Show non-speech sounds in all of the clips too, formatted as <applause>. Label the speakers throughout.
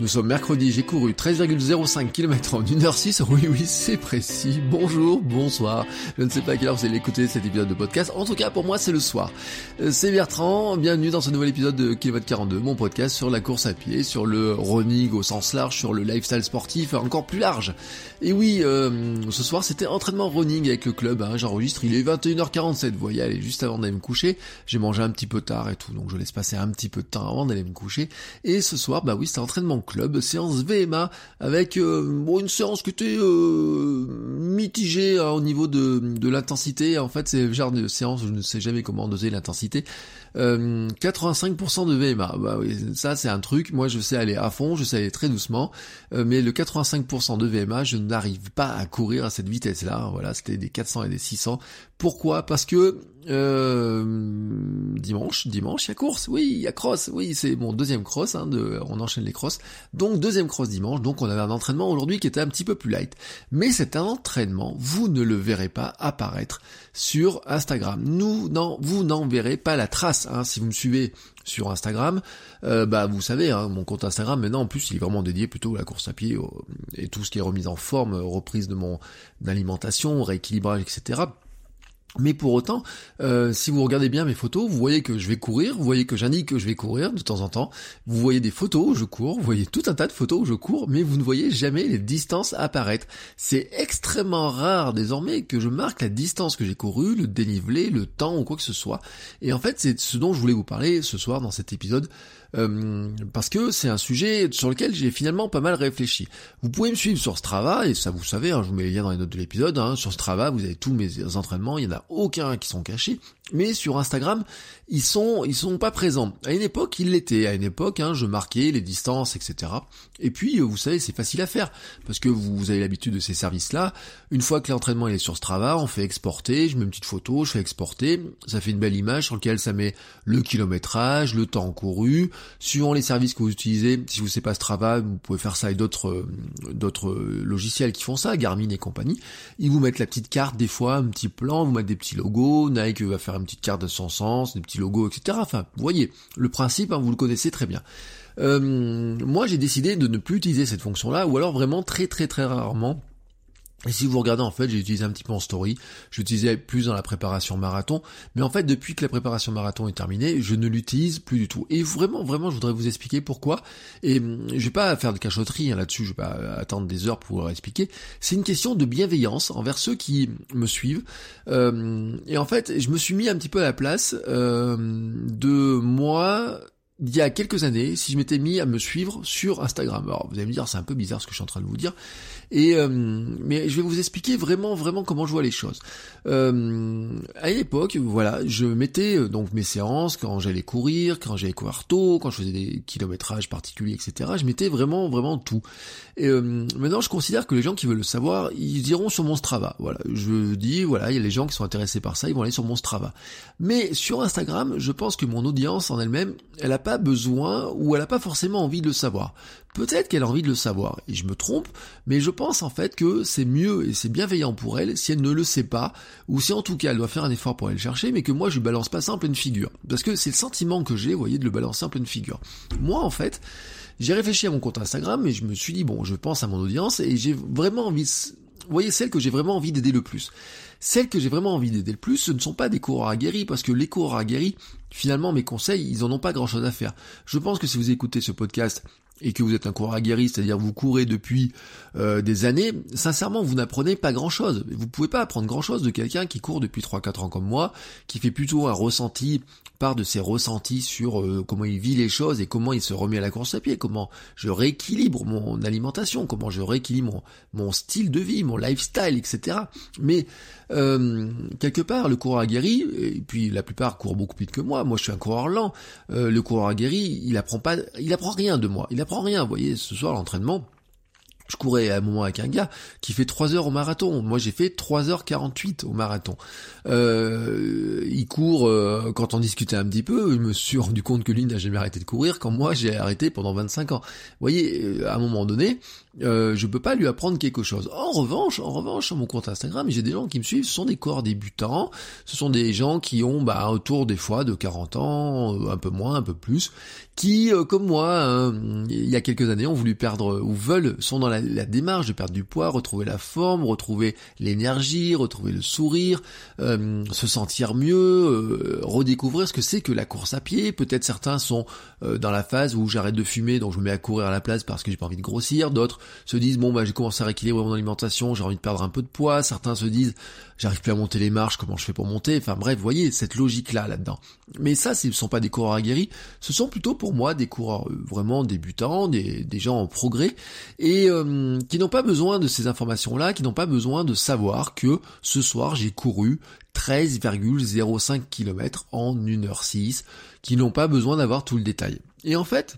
Speaker 1: Nous sommes mercredi, j'ai couru 13,05 km en 1h06. Oui, oui, c'est précis. Bonjour, bonsoir. Je ne sais pas à quelle heure vous allez écouter cet épisode de podcast. En tout cas, pour moi, c'est le soir. Euh, C'est Bertrand. Bienvenue dans ce nouvel épisode de Kilomètre 42, mon podcast sur la course à pied, sur le running au sens large, sur le lifestyle sportif encore plus large. Et oui, euh, ce soir, c'était entraînement running avec le club. Hein. J'enregistre, il est 21h47. Vous voyez, allez, juste avant d'aller me coucher. J'ai mangé un petit peu tard et tout, donc je laisse passer un petit peu de temps avant d'aller me coucher. Et ce soir, bah oui, c'était entraînement club, séance VMA, avec euh, bon, une séance qui était euh, mitigée hein, au niveau de, de l'intensité. En fait, c'est le genre de séance je ne sais jamais comment doser l'intensité. Euh, 85% de VMA, bah oui, ça c'est un truc. Moi, je sais aller à fond, je sais aller très doucement, euh, mais le 85% de VMA, je n'arrive pas à courir à cette vitesse-là. Voilà, c'était des 400 et des 600. Pourquoi? Parce que euh, dimanche, dimanche, il y a course, oui, il y a cross, oui, c'est mon deuxième cross, hein, on enchaîne les crosses. Donc deuxième cross dimanche, donc on avait un entraînement aujourd'hui qui était un petit peu plus light. Mais c'est un entraînement, vous ne le verrez pas apparaître sur Instagram. Nous, non, vous n'en verrez pas la trace. Hein, si vous me suivez sur Instagram, euh, bah vous savez, hein, mon compte Instagram maintenant en plus il est vraiment dédié plutôt à la course à pied et tout ce qui est remise en forme, reprise de mon alimentation, rééquilibrage, etc. Mais pour autant, euh, si vous regardez bien mes photos, vous voyez que je vais courir, vous voyez que j'indique que je vais courir de temps en temps, vous voyez des photos où je cours, vous voyez tout un tas de photos où je cours, mais vous ne voyez jamais les distances apparaître. C'est extrêmement rare désormais que je marque la distance que j'ai courue, le dénivelé, le temps ou quoi que ce soit. Et en fait, c'est ce dont je voulais vous parler ce soir dans cet épisode, euh, parce que c'est un sujet sur lequel j'ai finalement pas mal réfléchi. Vous pouvez me suivre sur Strava, et ça vous savez, hein, je vous mets les liens dans les notes de l'épisode, hein, sur Strava vous avez tous mes entraînements, il y en a aucun qui sont cachés, mais sur Instagram, ils sont ils sont pas présents. À une époque, ils l'étaient, à une époque, hein, je marquais les distances, etc. Et puis, euh, vous savez, c'est facile à faire, parce que vous, avez l'habitude de ces services-là, une fois que l'entraînement est sur Strava, on fait exporter, je mets une petite photo, je fais exporter, ça fait une belle image sur laquelle ça met le kilométrage, le temps couru, suivant les services que vous utilisez, si vous savez pas Strava, vous pouvez faire ça avec d'autres euh, d'autres euh, logiciels qui font ça, Garmin et compagnie. Ils vous mettent la petite carte des fois, un petit plan, vous mettent des petits logos, Nike va faire une petite carte de son sens, des petits logos, etc. Enfin, vous voyez, le principe, hein, vous le connaissez très bien. Euh, moi, j'ai décidé de ne plus utiliser cette fonction-là, ou alors vraiment très très très rarement. Et si vous regardez, en fait, j'ai utilisé un petit peu en story, j'utilisais plus dans la préparation marathon, mais en fait, depuis que la préparation marathon est terminée, je ne l'utilise plus du tout. Et vraiment, vraiment, je voudrais vous expliquer pourquoi. Et hum, je vais pas faire de cachotterie hein, là-dessus, je vais pas attendre des heures pour expliquer. C'est une question de bienveillance envers ceux qui me suivent. Euh, et en fait, je me suis mis un petit peu à la place euh, de moi il y a quelques années, si je m'étais mis à me suivre sur Instagram. Alors vous allez me dire c'est un peu bizarre ce que je suis en train de vous dire, et euh, mais je vais vous expliquer vraiment vraiment comment je vois les choses. Euh, à une époque, voilà, je mettais euh, donc mes séances quand j'allais courir, quand j'allais courir tôt, quand je faisais des kilométrages particuliers, etc. Je mettais vraiment vraiment tout. Et euh, maintenant, je considère que les gens qui veulent le savoir, ils iront sur mon Strava. Voilà, je dis voilà, il y a les gens qui sont intéressés par ça, ils vont aller sur mon Strava. Mais sur Instagram, je pense que mon audience en elle-même, elle n'a pas besoin ou elle n'a pas forcément envie de le savoir. Peut-être qu'elle a envie de le savoir, et je me trompe, mais je pense en fait que c'est mieux et c'est bienveillant pour elle si elle ne le sait pas, ou si en tout cas elle doit faire un effort pour aller le chercher, mais que moi je lui balance pas ça en pleine figure. Parce que c'est le sentiment que j'ai, vous voyez, de le balancer en pleine figure. Moi en fait, j'ai réfléchi à mon compte Instagram et je me suis dit, bon, je pense à mon audience et j'ai vraiment envie, vous voyez, celle que j'ai vraiment envie d'aider le plus. Celles que j'ai vraiment envie d'aider le plus, ce ne sont pas des coureurs aguerris, parce que les coureurs aguerris, finalement, mes conseils, ils en ont pas grand chose à faire. Je pense que si vous écoutez ce podcast et que vous êtes un coureur aguerri, c'est-à-dire vous courez depuis euh, des années, sincèrement, vous n'apprenez pas grand-chose. Vous pouvez pas apprendre grand-chose de quelqu'un qui court depuis 3-4 ans comme moi, qui fait plutôt un ressenti, part de ses ressentis sur euh, comment il vit les choses et comment il se remet à la course à pied, comment je rééquilibre mon alimentation, comment je rééquilibre mon, mon style de vie, mon lifestyle, etc. Mais euh, quelque part, le coureur aguerri, et puis la plupart courent beaucoup plus vite que moi, moi je suis un coureur lent, euh, le coureur aguerri, il apprend pas, il apprend rien de moi, rien, vous voyez, ce soir l'entraînement, je courais à un moment avec un gars qui fait 3 heures au marathon. Moi, j'ai fait 3h48 au marathon. Euh, il court, euh, quand on discutait un petit peu, je me suis rendu compte que lui n'a jamais arrêté de courir, quand moi, j'ai arrêté pendant 25 ans. Vous voyez, euh, à un moment donné, euh, je peux pas lui apprendre quelque chose. En revanche, en revanche, sur mon compte Instagram, j'ai des gens qui me suivent, ce sont des corps débutants, ce sont des gens qui ont bah, autour des fois de 40 ans, euh, un peu moins, un peu plus, qui, euh, comme moi, il y a quelques années, ont voulu perdre, ou veulent, sont dans la, la, démarche de perdre du poids, retrouver la forme, retrouver l'énergie, retrouver le sourire, euh, se sentir mieux, euh, redécouvrir ce que c'est que la course à pied. Peut-être certains sont dans la phase où j'arrête de fumer, donc je me mets à courir à la place parce que j'ai pas envie de grossir, d'autres se disent bon bah j'ai commencé à rééquilibrer mon alimentation, j'ai envie de perdre un peu de poids, certains se disent j'arrive plus à monter les marches, comment je fais pour monter, enfin bref, vous voyez cette logique là là-dedans. Mais ça ce ne sont pas des coureurs aguerris, ce sont plutôt pour moi des coureurs euh, vraiment débutants, des, gens en progrès et euh, qui n'ont pas besoin de ces informations là, qui n'ont pas besoin de savoir que ce soir j'ai couru 13,05 km en 1h06, qui n'ont pas besoin d'avoir tout le détail. Et en fait,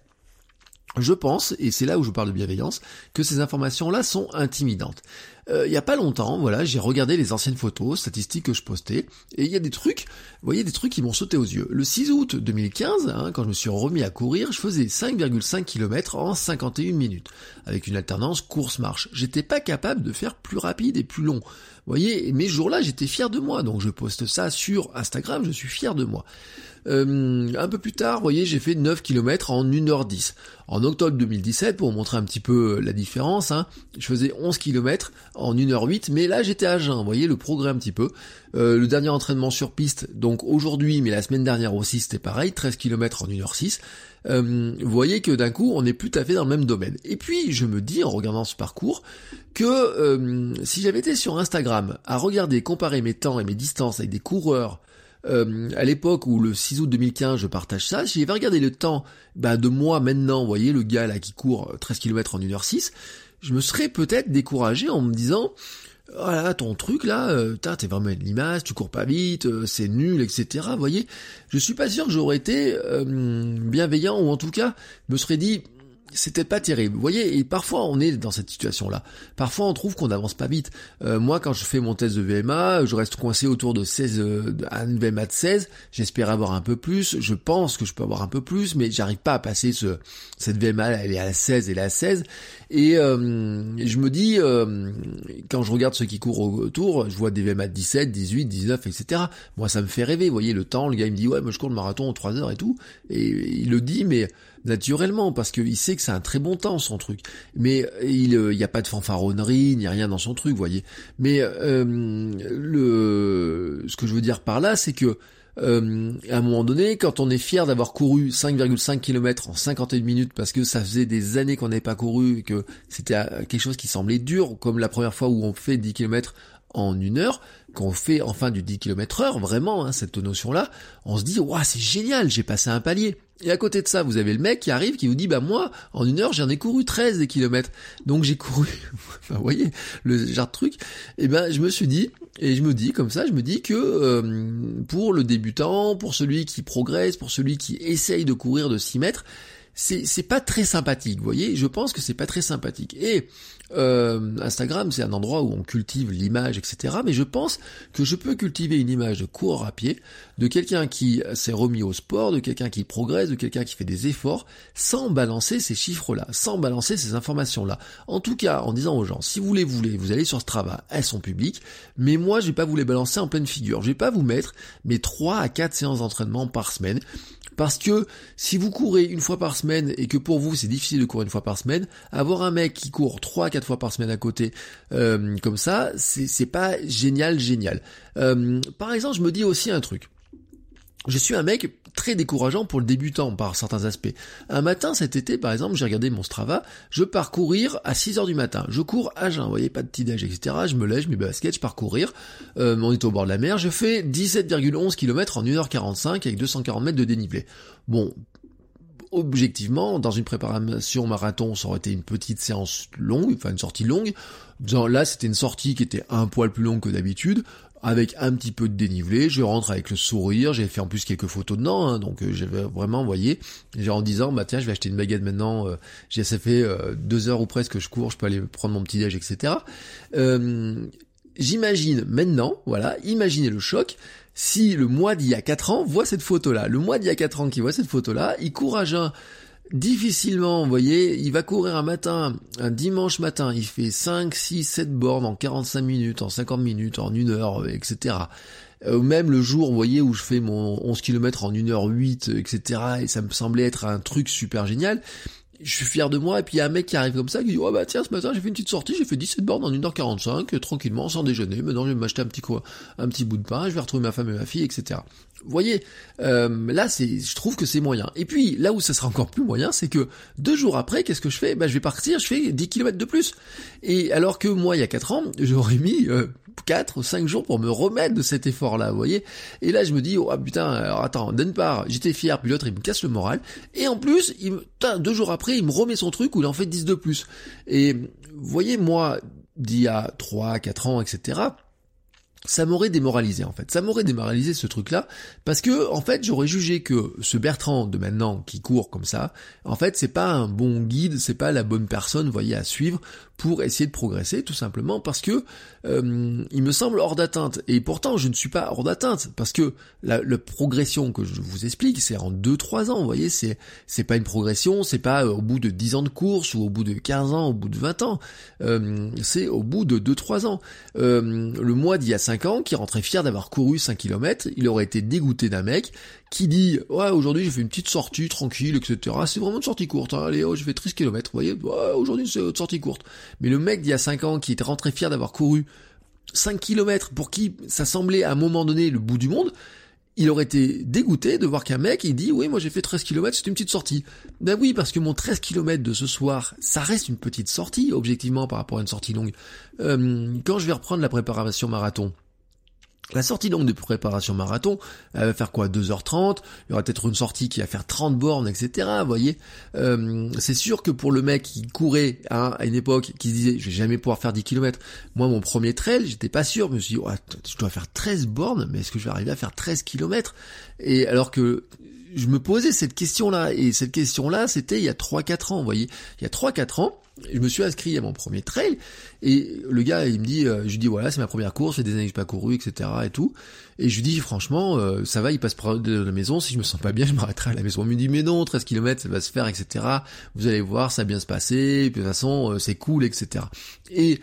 Speaker 1: je pense, et c'est là où je parle de bienveillance, que ces informations-là sont intimidantes. Euh, il n'y a pas longtemps, voilà, j'ai regardé les anciennes photos, statistiques que je postais, et il y a des trucs, vous voyez, des trucs qui m'ont sauté aux yeux. Le 6 août 2015, hein, quand je me suis remis à courir, je faisais 5,5 km en 51 minutes, avec une alternance course-marche. J'étais pas capable de faire plus rapide et plus long. Vous voyez, mes jours-là, j'étais fier de moi, donc je poste ça sur Instagram, je suis fier de moi. Euh, un peu plus tard, vous voyez, j'ai fait 9 km en 1h10. En octobre 2017, pour montrer un petit peu la différence, hein, je faisais 11 km en 1h08, mais là j'étais à jeun, vous voyez le progrès un petit peu. Euh, le dernier entraînement sur piste, donc aujourd'hui, mais la semaine dernière aussi, c'était pareil, 13 km en 1h06. Euh, vous voyez que d'un coup, on n'est plus tout à fait dans le même domaine. Et puis, je me dis, en regardant ce parcours, que euh, si j'avais été sur Instagram à regarder, comparer mes temps et mes distances avec des coureurs à l'époque où le 6 août 2015 je partage ça, si j'avais regardé le temps bah, de moi maintenant, vous voyez le gars là qui court 13 km en 1h06, je me serais peut-être découragé en me disant oh là, ton truc là, euh, t'es vraiment une limace, tu cours pas vite, euh, c'est nul, etc. Voyez, je suis pas sûr que j'aurais été euh, bienveillant ou en tout cas me serais dit c'était pas terrible. Vous voyez, et parfois on est dans cette situation-là. Parfois on trouve qu'on n'avance pas vite. Euh, moi, quand je fais mon test de VMA, je reste coincé autour de 16, euh, un VMA de 16. J'espère avoir un peu plus. Je pense que je peux avoir un peu plus, mais j'arrive pas à passer ce, cette VMA, elle est à 16 et elle est à 16. Et euh, je me dis, euh, quand je regarde ceux qui courent autour, je vois des VMA de 17, 18, 19, etc. Moi, ça me fait rêver. Vous voyez, le temps, le gars il me dit, ouais, moi je cours le marathon en 3 heures et tout. Et il le dit, mais naturellement, parce qu'il sait que c'est un très bon temps son truc. Mais il n'y euh, a pas de fanfaronnerie, ni rien dans son truc, vous voyez. Mais euh, le, ce que je veux dire par là, c'est que euh, à un moment donné, quand on est fier d'avoir couru 5,5 km en 51 minutes parce que ça faisait des années qu'on n'avait pas couru que c'était quelque chose qui semblait dur, comme la première fois où on fait 10 km en une heure, quand on fait enfin du 10 km heure, vraiment, hein, cette notion-là, on se dit, waouh, c'est génial, j'ai passé un palier. Et à côté de ça, vous avez le mec qui arrive, qui vous dit, bah moi, en une heure, j'en ai couru 13 des kilomètres. Donc j'ai couru, <laughs> vous voyez, le genre de truc. Et ben, je me suis dit, et je me dis comme ça, je me dis que euh, pour le débutant, pour celui qui progresse, pour celui qui essaye de courir de 6 mètres, c'est pas très sympathique, vous voyez, je pense que c'est pas très sympathique. Et euh, Instagram, c'est un endroit où on cultive l'image, etc. Mais je pense que je peux cultiver une image de coureur à pied, de quelqu'un qui s'est remis au sport, de quelqu'un qui progresse, de quelqu'un qui fait des efforts, sans balancer ces chiffres-là, sans balancer ces informations-là. En tout cas, en disant aux gens, si vous les voulez, vous allez sur Strava, elles sont publiques, mais moi, je vais pas vous les balancer en pleine figure. Je vais pas vous mettre mes 3 à 4 séances d'entraînement par semaine. Parce que si vous courez une fois par semaine et que pour vous c'est difficile de courir une fois par semaine, avoir un mec qui court 3 à 4 fois par semaine à côté euh, comme ça, c'est pas génial, génial. Euh, par exemple, je me dis aussi un truc. Je suis un mec très décourageant pour le débutant par certains aspects. Un matin cet été, par exemple, j'ai regardé mon Strava, je pars courir à 6 heures du matin. Je cours à jeun, vous voyez, pas de petit déj, etc. Je me lève, je mets mes baskets, je pars courir. Euh, on est au bord de la mer, je fais 17,11 km en 1h45 avec 240 mètres de dénivelé. Bon, objectivement, dans une préparation marathon, ça aurait été une petite séance longue, enfin une sortie longue. Là, c'était une sortie qui était un poil plus longue que d'habitude avec un petit peu de dénivelé, je rentre avec le sourire, j'ai fait en plus quelques photos dedans, hein, donc euh, j'avais vraiment, vous voyez, en disant, bah tiens, je vais acheter une baguette maintenant, euh, j'ai ça fait euh, deux heures ou presque que je cours, je peux aller prendre mon petit déj, etc. J'imagine maintenant, voilà, imaginez le choc, si le mois d'il y a quatre ans voit cette photo-là, le mois d'il y a quatre ans qui voit cette photo-là, il court à jeun difficilement, vous voyez, il va courir un matin, un dimanche matin, il fait 5, 6, 7 bornes en 45 minutes, en 50 minutes, en 1 heure, etc. Euh, même le jour, vous voyez, où je fais mon 11 km en 1h08, etc. Et ça me semblait être un truc super génial je suis fier de moi, et puis il y a un mec qui arrive comme ça, qui dit, oh bah tiens, ce matin j'ai fait une petite sortie, j'ai fait 17 bornes en 1h45, tranquillement, sans déjeuner, maintenant je vais m'acheter un petit, un petit bout de pain, je vais retrouver ma femme et ma fille, etc. Vous voyez, euh, là, c'est, je trouve que c'est moyen. Et puis, là où ça sera encore plus moyen, c'est que deux jours après, qu'est-ce que je fais? Bah, je vais partir, je fais 10 km de plus. Et alors que moi, il y a 4 ans, j'aurais mis euh, 4 ou 5 jours pour me remettre de cet effort-là, vous voyez? Et là, je me dis, oh putain, alors attends, d'une part, j'étais fier, puis l'autre, il me casse le moral. Et en plus, il me, deux jours après, il me remet son truc où il en fait 10 de plus. Et vous voyez, moi, d'il y a 3, 4 ans, etc., ça m'aurait démoralisé en fait. Ça m'aurait démoralisé ce truc-là parce que en fait j'aurais jugé que ce Bertrand de maintenant qui court comme ça, en fait c'est pas un bon guide, c'est pas la bonne personne, voyez, à suivre pour essayer de progresser, tout simplement parce que euh, il me semble hors d'atteinte. Et pourtant, je ne suis pas hors d'atteinte, parce que la, progression que je vous explique, c'est en 2-3 ans, vous voyez, c'est c'est pas une progression, c'est pas au bout de 10 ans de course, ou au bout de 15 ans, au bout de 20 ans, euh, c'est au bout de 2-3 ans. Euh, le mois d'il y a 5 ans, qui rentrait fier d'avoir couru 5 km, il aurait été dégoûté d'un mec qui dit ouais aujourd'hui j'ai fait une petite sortie tranquille etc c'est vraiment une sortie courte hein. allez oh j'ai fait 13 km vous voyez ouais, aujourd'hui c'est une sortie courte mais le mec d'il y a 5 ans qui était rentré fier d'avoir couru 5 km pour qui ça semblait à un moment donné le bout du monde il aurait été dégoûté de voir qu'un mec il dit oui moi j'ai fait 13 km c'est une petite sortie ben oui parce que mon 13 km de ce soir ça reste une petite sortie objectivement par rapport à une sortie longue. Euh, quand je vais reprendre la préparation marathon la sortie donc de préparation marathon, elle va faire quoi 2h30, il y aura peut-être une sortie qui va faire 30 bornes, etc. Vous voyez euh, C'est sûr que pour le mec qui courait hein, à une époque, qui se disait je vais jamais pouvoir faire 10 km, moi mon premier trail, j'étais pas sûr, je me suis dit je dois faire 13 bornes, mais est-ce que je vais arriver à faire 13 km Et alors que je me posais cette question-là, et cette question-là, c'était il y a 3-4 ans, vous voyez Il y a 3-4 ans, je me suis inscrit à mon premier trail, et le gars, il me dit, euh, je lui dis, voilà, c'est ma première course, j'ai des années que j'ai pas couru, etc., et tout, et je lui dis, franchement, euh, ça va, il passe près de la maison, si je me sens pas bien, je m'arrêterai à la maison. Il me dit, mais non, 13 km, ça va se faire, etc., vous allez voir, ça va bien se passer, puis de toute façon, euh, c'est cool, etc. Et,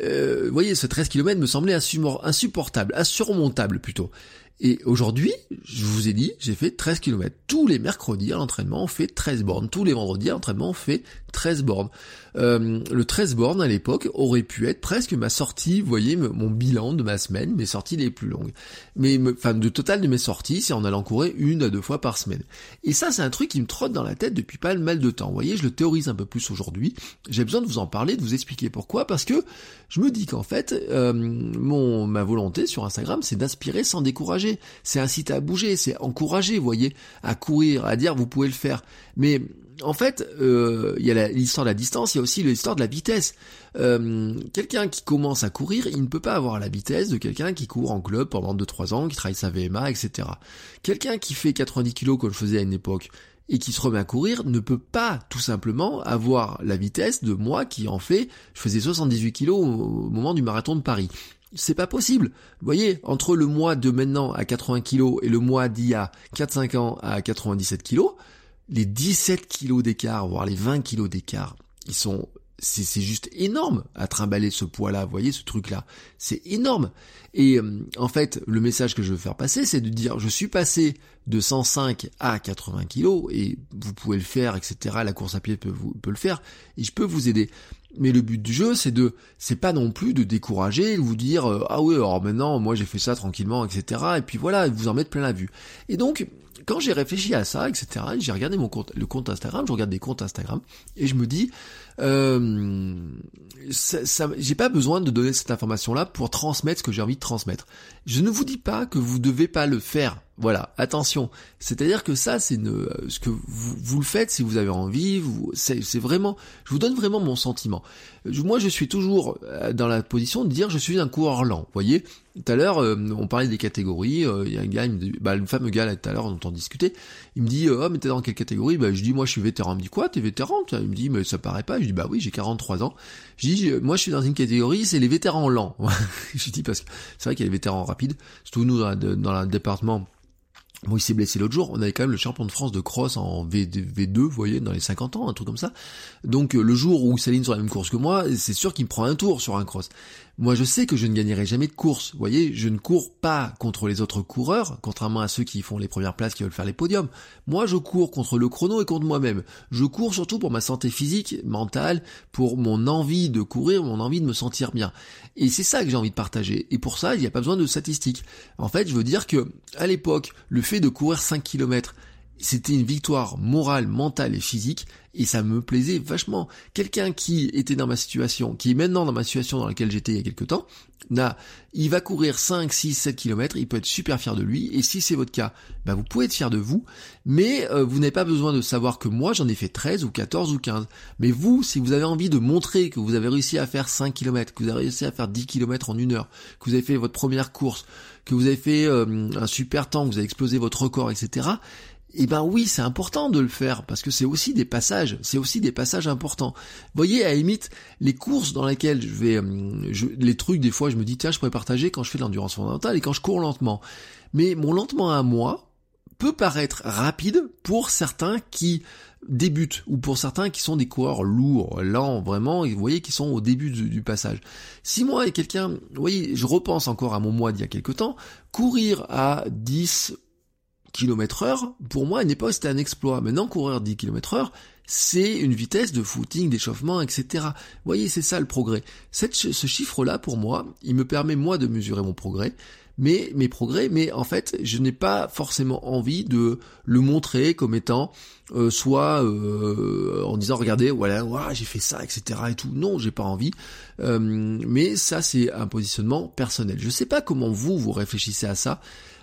Speaker 1: vous voyez, ce 13 km me semblait insupportable, insurmontable plutôt. Et aujourd'hui, je vous ai dit, j'ai fait 13 km. Tous les mercredis à l'entraînement, on fait 13 bornes. Tous les vendredis à l'entraînement, on fait 13 bornes. Euh, le 13 bornes à l'époque aurait pu être presque ma sortie, vous voyez, mon bilan de ma semaine, mes sorties les plus longues. Mais, enfin, de total de mes sorties, c'est en allant courir une à deux fois par semaine. Et ça, c'est un truc qui me trotte dans la tête depuis pas mal de temps. Vous voyez, je le théorise un peu plus aujourd'hui. J'ai besoin de vous en parler, de vous expliquer pourquoi, parce que je me dis qu'en fait, euh, mon, ma volonté sur Instagram, c'est d'inspirer sans décourager. C'est inciter à bouger, c'est encourager, vous voyez, à courir, à dire vous pouvez le faire. Mais en fait, euh, il y a l'histoire de la distance, il y a aussi l'histoire de la vitesse. Euh, quelqu'un qui commence à courir, il ne peut pas avoir la vitesse de quelqu'un qui court en club pendant 2-3 ans, qui travaille sa VMA, etc. Quelqu'un qui fait 90 kg comme je faisais à une époque, et qui se remet à courir ne peut pas tout simplement avoir la vitesse de moi qui en fait, je faisais 78 kg au moment du marathon de Paris. C'est pas possible. Vous voyez, entre le mois de maintenant à 80 kg et le mois d'il y a 4-5 ans à 97 kg, les 17 kilos d'écart, voire les 20 kilos d'écart, ils sont c'est juste énorme à trimballer ce poids-là, vous voyez ce truc-là, c'est énorme. Et euh, en fait, le message que je veux faire passer, c'est de dire, je suis passé de 105 à 80 kilos, et vous pouvez le faire, etc. La course à pied peut, vous, peut le faire, et je peux vous aider. Mais le but du jeu, c'est de, c'est pas non plus de décourager, de vous dire, euh, ah oui, alors maintenant, moi j'ai fait ça tranquillement, etc. Et puis voilà, vous en mettre plein la vue. Et donc, quand j'ai réfléchi à ça, etc., j'ai regardé mon compte, le compte Instagram, je regarde des comptes Instagram, et je me dis, euh, ça, j'ai pas besoin de donner cette information-là pour transmettre ce que j'ai envie de transmettre. Je ne vous dis pas que vous devez pas le faire. Voilà, attention. C'est-à-dire que ça, c'est une, ce que vous, vous, le faites si vous avez envie. C'est, vraiment, je vous donne vraiment mon sentiment. Moi, je suis toujours euh, dans la position de dire je suis un coureur lent. Vous voyez, tout à l'heure, euh, on parlait des catégories. Euh, il y a un gars, il me dit, bah, fameux gars là tout à l'heure dont on discutait, il me dit, oh mais t'es dans quelle catégorie? Bah, je dis, moi, je suis vétéran. Il me dit quoi T'es vétéran Il me dit, mais ça paraît pas. Bah oui, j'ai 43 ans. Je dis, moi, je suis dans une catégorie, c'est les vétérans lents. <laughs> je dis parce que c'est vrai qu'il y a les vétérans rapides. Surtout nous dans, dans le département Bon, il s'est blessé l'autre jour, on avait quand même le champion de France de cross en v, 2 vous voyez, dans les 50 ans, un truc comme ça. Donc euh, le jour où Saline sur la même course que moi, c'est sûr qu'il me prend un tour sur un cross. Moi, je sais que je ne gagnerai jamais de course. Vous voyez, je ne cours pas contre les autres coureurs, contrairement à ceux qui font les premières places, qui veulent faire les podiums. Moi, je cours contre le chrono et contre moi-même. Je cours surtout pour ma santé physique, mentale, pour mon envie de courir, mon envie de me sentir bien. Et c'est ça que j'ai envie de partager. Et pour ça, il n'y a pas besoin de statistiques. En fait, je veux dire que, à l'époque, le fait de courir 5 km, c'était une victoire morale, mentale et physique, et ça me plaisait vachement. Quelqu'un qui était dans ma situation, qui est maintenant dans ma situation dans laquelle j'étais il y a quelques temps, là, il va courir 5, 6, 7 km, il peut être super fier de lui, et si c'est votre cas, bah vous pouvez être fier de vous, mais euh, vous n'avez pas besoin de savoir que moi j'en ai fait 13 ou 14 ou 15. Mais vous, si vous avez envie de montrer que vous avez réussi à faire 5 km, que vous avez réussi à faire 10 km en une heure, que vous avez fait votre première course, que vous avez fait euh, un super temps, que vous avez explosé votre record, etc., eh ben oui, c'est important de le faire parce que c'est aussi des passages, c'est aussi des passages importants. Vous voyez, à limite, les courses dans lesquelles je vais, euh, les trucs des fois, je me dis tiens, je pourrais partager quand je fais de l'endurance fondamentale et quand je cours lentement. Mais mon lentement à moi peut paraître rapide pour certains qui débutent ou pour certains qui sont des coureurs lourds, lents, vraiment, et vous voyez qui sont au début du, passage. Si moi et quelqu'un, vous voyez, je repense encore à mon mois d'il y a quelques temps, courir à 10 km heure, pour moi, à une époque, c'était un exploit. Maintenant, courir 10 km heure, c'est une vitesse de footing, d'échauffement, etc. Vous voyez, c'est ça le progrès. Ce chiffre-là, pour moi, il me permet, moi, de mesurer mon progrès, mais mes progrès, mais en fait, je n'ai pas forcément envie de le montrer comme étant euh, soit euh, en disant regardez voilà j'ai fait ça etc et tout non j'ai pas envie euh, mais ça c'est un positionnement personnel je sais pas comment vous vous réfléchissez à ça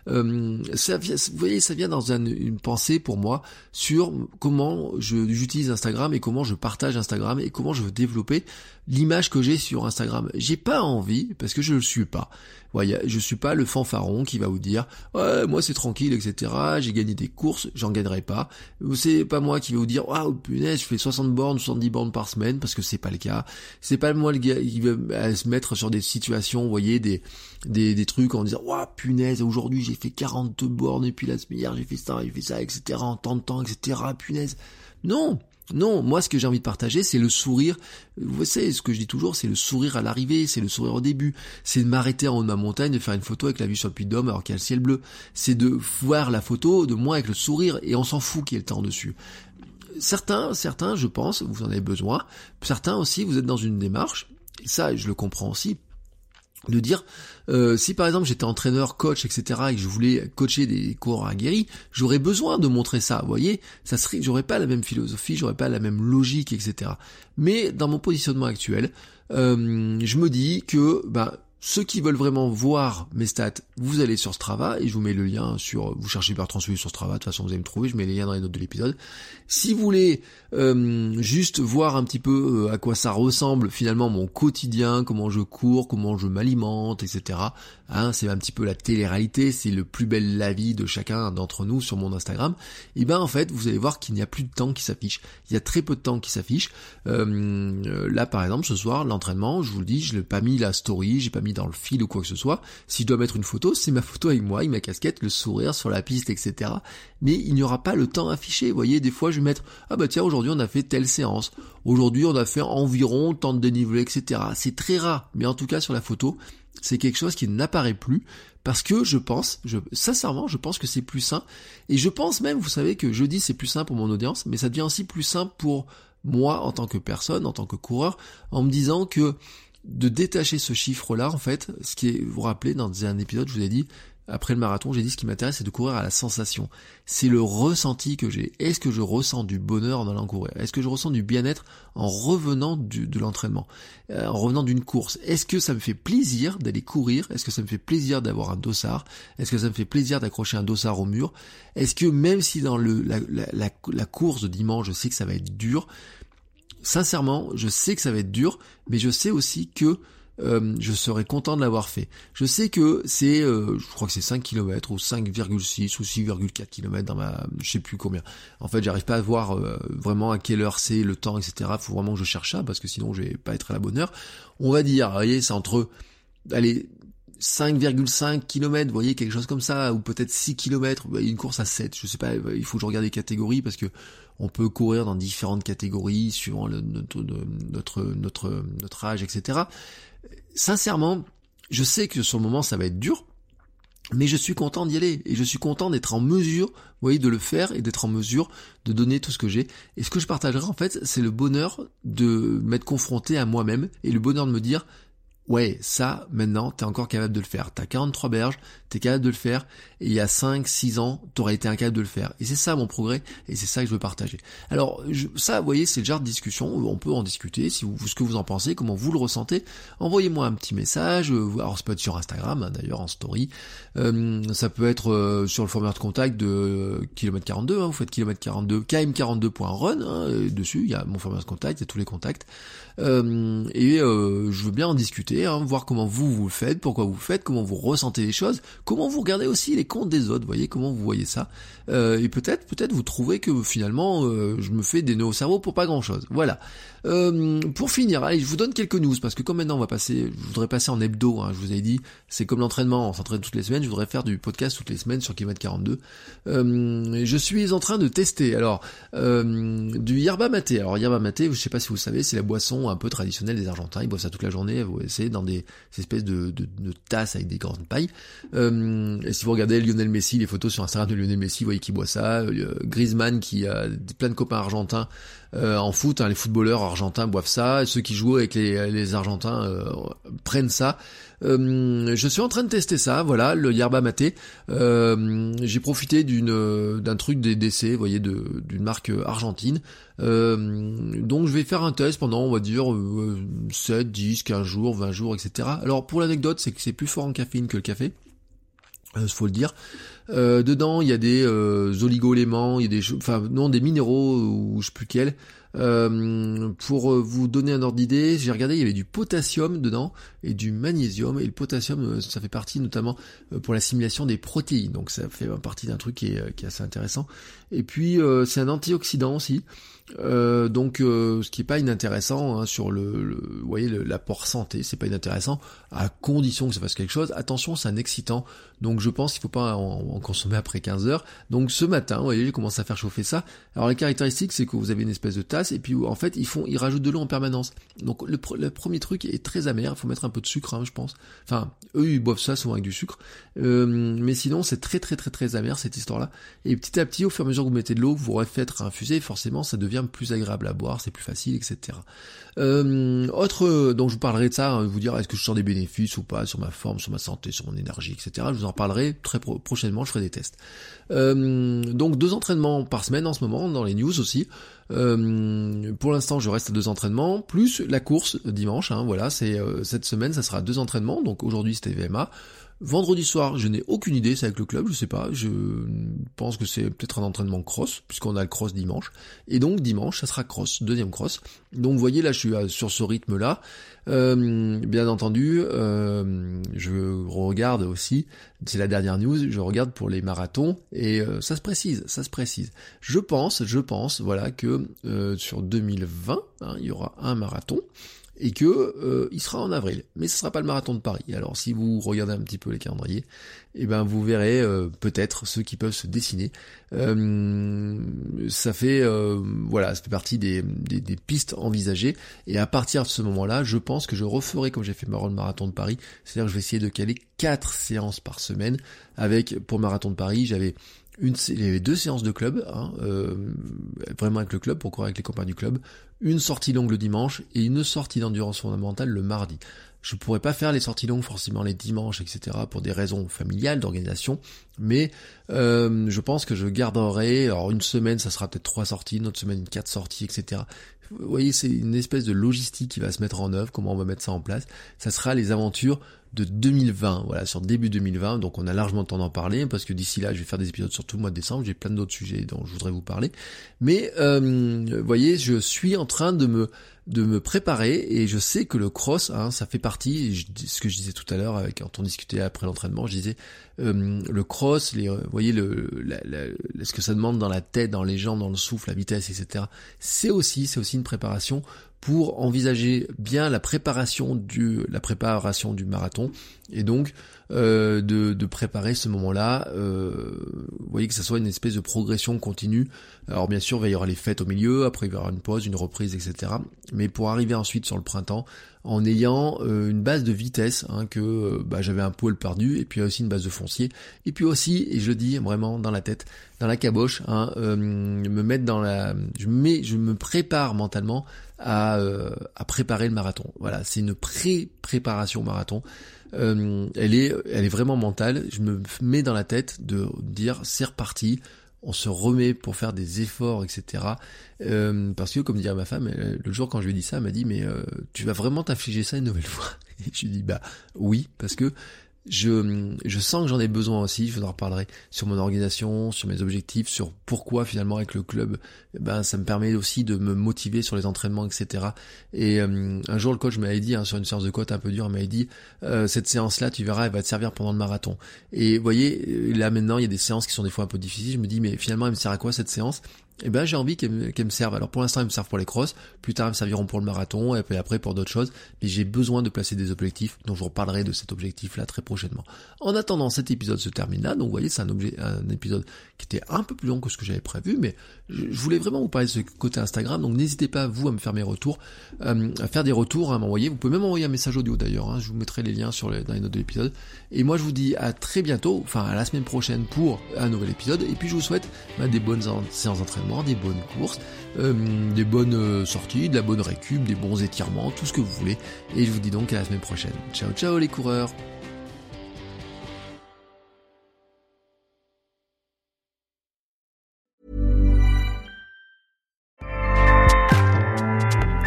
Speaker 1: euh, ça vient, vous voyez, ça vient dans une pensée pour moi sur comment j'utilise Instagram et comment je partage Instagram et comment je veux développer l'image que j'ai sur Instagram. J'ai pas envie, parce que je le suis pas. Voyez, je suis pas le fanfaron qui va vous dire ouais, moi c'est tranquille, etc. J'ai gagné des courses, j'en gagnerai pas. C'est pas moi qui vais vous dire oh punaise, je fais 60 bornes, 70 bornes par semaine, parce que c'est pas le cas. C'est pas moi le gars qui va se mettre sur des situations, vous voyez, des, des, des trucs en disant oh punaise, aujourd'hui j'ai fait 40 bornes et puis la semaine hier j'ai fait ça, j'ai fait ça, etc. en tant de temps, etc. Punaise. Non, non, moi ce que j'ai envie de partager, c'est le sourire. Vous savez, ce que je dis toujours, c'est le sourire à l'arrivée, c'est le sourire au début. C'est de m'arrêter en haut de ma montagne, de faire une photo avec la vue sur le puy de alors qu'il y a le ciel bleu. C'est de voir la photo de moi avec le sourire et on s'en fout qu'il y ait le temps dessus. Certains, certains, je pense, vous en avez besoin. Certains aussi, vous êtes dans une démarche. Ça, je le comprends aussi de dire euh, si par exemple j'étais entraîneur, coach, etc. et que je voulais coacher des coureurs aguerris, j'aurais besoin de montrer ça. Vous voyez, ça serait, j'aurais pas la même philosophie, j'aurais pas la même logique, etc. Mais dans mon positionnement actuel, euh, je me dis que bah ceux qui veulent vraiment voir mes stats, vous allez sur Strava et je vous mets le lien sur, vous cherchez Bertrand Soulier sur Strava, de toute façon vous allez me trouver, je mets les liens dans les notes de l'épisode. Si vous voulez euh, juste voir un petit peu euh, à quoi ça ressemble finalement mon quotidien, comment je cours, comment je m'alimente, etc. Hein, c'est un petit peu la télé-réalité, c'est le plus bel la vie de chacun d'entre nous sur mon Instagram. Et ben en fait, vous allez voir qu'il n'y a plus de temps qui s'affiche. Il y a très peu de temps qui s'affiche. Euh, là par exemple, ce soir, l'entraînement, je vous le dis, je l'ai pas mis la story, j'ai pas mis dans le fil ou quoi que ce soit. Si je dois mettre une photo, c'est ma photo avec moi, avec ma casquette, le sourire sur la piste, etc. Mais il n'y aura pas le temps affiché. Vous voyez, des fois je vais mettre, ah bah tiens, aujourd'hui on a fait telle séance. Aujourd'hui on a fait environ tant de dénivelé, etc. C'est très rare. Mais en tout cas sur la photo, c'est quelque chose qui n'apparaît plus parce que je pense, je, sincèrement, je pense que c'est plus sain. Et je pense même, vous savez que je dis c'est plus sain pour mon audience, mais ça devient aussi plus sain pour moi en tant que personne, en tant que coureur, en me disant que de détacher ce chiffre-là, en fait, ce qui est, vous vous rappelez, dans un épisode, je vous ai dit, après le marathon, j'ai dit ce qui m'intéresse, c'est de courir à la sensation. C'est le ressenti que j'ai. Est-ce que je ressens du bonheur en allant courir? Est-ce que je ressens du bien-être en revenant de l'entraînement? Euh, En revenant d'une course. Est-ce que ça me fait plaisir d'aller courir? Est-ce que ça me fait plaisir d'avoir un dossard? Est-ce que ça me fait plaisir d'accrocher un dossard au mur? Est-ce que même si dans le, la, la, la course de dimanche, je sais que ça va être dur, sincèrement, je sais que ça va être dur, mais je sais aussi que euh, je serais content de l'avoir fait. Je sais que c'est, euh, je crois que c'est 5 km ou 5,6 ou 6,4 km dans ma, je sais plus combien. En fait, j'arrive pas à voir euh, vraiment à quelle heure c'est, le temps, etc. Faut vraiment que je cherche ça parce que sinon je vais pas être à la bonne heure. On va dire, vous voyez, c'est entre, allez, 5,5 km, vous voyez, quelque chose comme ça, ou peut-être 6 km, une course à 7, je sais pas, il faut que je regarde les catégories parce que on peut courir dans différentes catégories suivant notre, notre, notre âge, etc sincèrement, je sais que sur le moment ça va être dur, mais je suis content d'y aller et je suis content d'être en mesure, vous voyez, de le faire et d'être en mesure de donner tout ce que j'ai. Et ce que je partagerai en fait, c'est le bonheur de m'être confronté à moi-même et le bonheur de me dire ouais, ça, maintenant, t'es encore capable de le faire. T'as 43 berges, t'es capable de le faire, et il y a 5, 6 ans, t'aurais été incapable de le faire. Et c'est ça mon progrès, et c'est ça que je veux partager. Alors, ça, vous voyez, c'est le genre de discussion où on peut en discuter, si vous, ce que vous en pensez, comment vous le ressentez. Envoyez-moi un petit message, euh, alors ça peut être sur Instagram, hein, d'ailleurs, en story. Euh, ça peut être euh, sur le formulaire de contact de kilomètre 42, hein, vous faites kilomètre 42, km42.run, hein, dessus, il y a mon formulaire de contact, il y a tous les contacts. Et je veux bien en discuter, hein, voir comment vous vous le faites, pourquoi vous le faites, comment vous ressentez les choses, comment vous regardez aussi les comptes des autres, voyez comment vous voyez ça. Euh, et peut-être, peut-être vous trouvez que finalement je me fais des nœuds au cerveau pour pas grand chose. Voilà. pour finir, allez, je vous donne quelques news parce que comme maintenant on va passer, je voudrais passer en hebdo. Hein, je vous ai dit, c'est comme l'entraînement, on s'entraîne toutes les semaines. Je voudrais faire du podcast toutes les semaines sur kilomètre 42. je suis en train de tester alors du yerba maté. Alors yerba maté, je sais pas si vous savez, c'est la boisson un peu traditionnel des Argentins. Ils boivent ça toute la journée, vous dans des, espèces de, tasses avec des grandes pailles. Euh, et si vous regardez Lionel Messi, les photos sur Instagram de Lionel Messi, vous voyez qu'il boit ça. Euh, Griezmann qui a plein de copains argentins euh, en foot, hein, les footballeurs argentins boivent ça. Ceux qui jouent avec les, Argentins prennent ça. Je suis en train de tester ça, voilà, le yerba maté. j'ai profité d'un truc des décès, vous voyez, d'une marque argentine. donc je vais faire un test pendant, on va dire, 7, 10, 15 jours, 20 jours, etc. Alors pour l'anecdote, c'est que c'est plus fort en caféine que le café. Euh, faut le dire. Euh, dedans, il y a des euh, oligoéléments, il y a des, enfin non, des minéraux ou je sais plus quels. Euh, pour vous donner un ordre d'idée, j'ai regardé, il y avait du potassium dedans et du magnésium. Et le potassium, ça fait partie notamment pour l'assimilation des protéines. Donc ça fait partie d'un truc qui est assez intéressant. Et puis c'est un antioxydant aussi. Euh, donc, euh, ce qui est pas inintéressant hein, sur le, vous voyez, l'apport santé, c'est pas inintéressant à condition que ça fasse quelque chose. Attention, c'est un excitant, donc je pense qu'il faut pas en, consommer après 15 heures. Donc ce matin, vous voyez, j'ai commencé à faire chauffer ça. Alors la caractéristique, c'est que vous avez une espèce de tasse et puis en fait, ils font, ils rajoutent de l'eau en permanence. Donc le, premier truc est très amer. Il faut mettre un peu de sucre, hein, je pense. Enfin, eux, ils boivent ça souvent avec du sucre, euh, mais sinon, c'est très très très très amer cette histoire-là. Et petit à petit, au fur et à mesure que vous mettez de l'eau, vous refaites infuser, forcément, ça devient plus agréable à boire, c'est plus facile, etc. Euh, autre, donc je vous parlerai de ça, hein, vous dire est-ce que je sens des bénéfices ou pas sur ma forme, sur ma santé, sur mon énergie, etc. Je vous en parlerai très prochainement, je ferai des tests. Euh, donc deux entraînements par semaine en ce moment, dans les news aussi. Euh, pour l'instant, je reste à deux entraînements, plus la course dimanche. Hein, voilà, c'est cette semaine, ça sera deux entraînements. Donc aujourd'hui, c'était VMA. Vendredi soir, je n'ai aucune idée, c'est avec le club, je sais pas, je pense que c'est peut-être un entraînement cross, puisqu'on a le cross dimanche. Et donc dimanche, ça sera cross, deuxième cross. Donc vous voyez là, je suis sur ce rythme-là. Euh, bien entendu, euh, je regarde aussi, c'est la dernière news, je regarde pour les marathons, et euh, ça se précise, ça se précise. Je pense, je pense, voilà, que sur 2020, hein, il y aura un marathon et que euh, il sera en avril, mais ce sera pas le marathon de Paris. Alors si vous regardez un petit peu les calendriers, eh ben vous verrez euh, peut-être ceux qui peuvent se dessiner. Euh, ça fait voilà, ça fait partie des, des, pistes envisagées. Et à partir de ce moment-là, je pense que je referai comme j'ai fait le marathon de Paris, c'est-à-dire que je vais essayer de caler quatre séances par semaine. Avec pour marathon de Paris, j'avais une, il y deux séances de club, hein, vraiment avec le club, pour courir avec les copains du club, une sortie longue le dimanche et une sortie d'endurance fondamentale le mardi. Je pourrais pas faire les sorties longues forcément les dimanches, etc. pour des raisons familiales, d'organisation, mais euh, je pense que je garderai, alors une semaine ça sera peut-être trois sorties, une autre semaine quatre sorties, etc. Vous voyez, c'est une espèce de logistique qui va se mettre en œuvre, comment on va mettre ça en place. Ça sera les aventures de 2020, voilà, sur début 2020. Donc on a largement le temps d'en parler parce que d'ici là, je vais faire des épisodes sur tout le mois de décembre. J'ai plein d'autres sujets dont je voudrais vous parler. Mais euh, voyez, je suis en train de me de me préparer et je sais que le cross, hein, ça fait partie. ce que je disais tout à l'heure quand on discutait après l'entraînement, je disais euh, le cross, vous voyez le, ce que ça demande dans la tête, dans les jambes, dans le souffle, la vitesse, etc. C'est aussi, c'est aussi une préparation pour envisager bien la préparation du la préparation du marathon. Et donc euh, de, de, préparer ce moment-là. Euh, vous voyez que ça soit une espèce de progression continue. Alors bien sûr, il y avoir les fêtes au milieu, après il y avoir une pause, une reprise, etc. Mais pour arriver ensuite sur le printemps, en ayant euh, une base de vitesse, hein, que euh, bah, j'avais un pôle perdu, et puis aussi une base de foncier, et puis aussi, et je le dis vraiment dans la tête, dans la caboche, hein, euh, me mettre dans la, je mets, je me prépare mentalement à, à préparer le marathon. Voilà, c'est une pré-préparation marathon. Elle est, elle est vraiment mentale. Je me mets dans la tête de dire c'est reparti on se remet pour faire des efforts, etc. Euh, parce que, comme dirait ma femme, le jour quand je lui ai dit ça, elle m'a dit, mais euh, tu vas vraiment t'affliger ça une nouvelle fois? <laughs> Et je lui dit, bah oui, parce que je, je sens que j'en ai besoin aussi, je vous en reparlerai sur mon organisation, sur mes objectifs, sur pourquoi finalement avec le club, eh ben ça me permet aussi de me motiver sur les entraînements, etc. Et euh, un jour le coach m'avait dit, hein, sur une séance de côte un peu dure, il m'avait dit, euh, cette séance-là, tu verras, elle va te servir pendant le marathon. Et vous voyez, là maintenant, il y a des séances qui sont des fois un peu difficiles, je me dis, mais finalement, elle me sert à quoi cette séance? Eh ben j'ai envie qu'elles me, servent. Alors pour l'instant elles me servent pour les crosses, plus tard elles me serviront pour le marathon et puis après pour d'autres choses, mais j'ai besoin de placer des objectifs, donc je vous reparlerai de cet objectif là très prochainement. En attendant cet épisode se termine là, donc vous voyez c'est un, un épisode qui était un peu plus long que ce que j'avais prévu, mais je, voulais vraiment vous parler de ce côté Instagram, donc n'hésitez pas vous à me faire mes retours, euh, à faire des retours, à m'envoyer, vous pouvez même envoyer un message audio d'ailleurs, hein. je vous mettrai les liens sur les, dans les notes de l'épisode, et moi je vous dis à très bientôt, enfin à la semaine prochaine pour un nouvel épisode, et puis je vous souhaite bah, des bonnes séances d'entraînement, des bonnes cours euh, des bonnes euh, sorties, de la bonne récup, des bons étirements, tout ce que vous voulez. Et je vous dis donc à la semaine prochaine. Ciao ciao les coureurs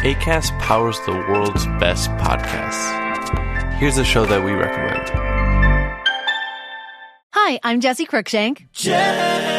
Speaker 2: ACAST powers the world's best podcasts. Here's a show that we recommend.
Speaker 3: Hi, I'm Jesse Cruikshank.
Speaker 4: Jesse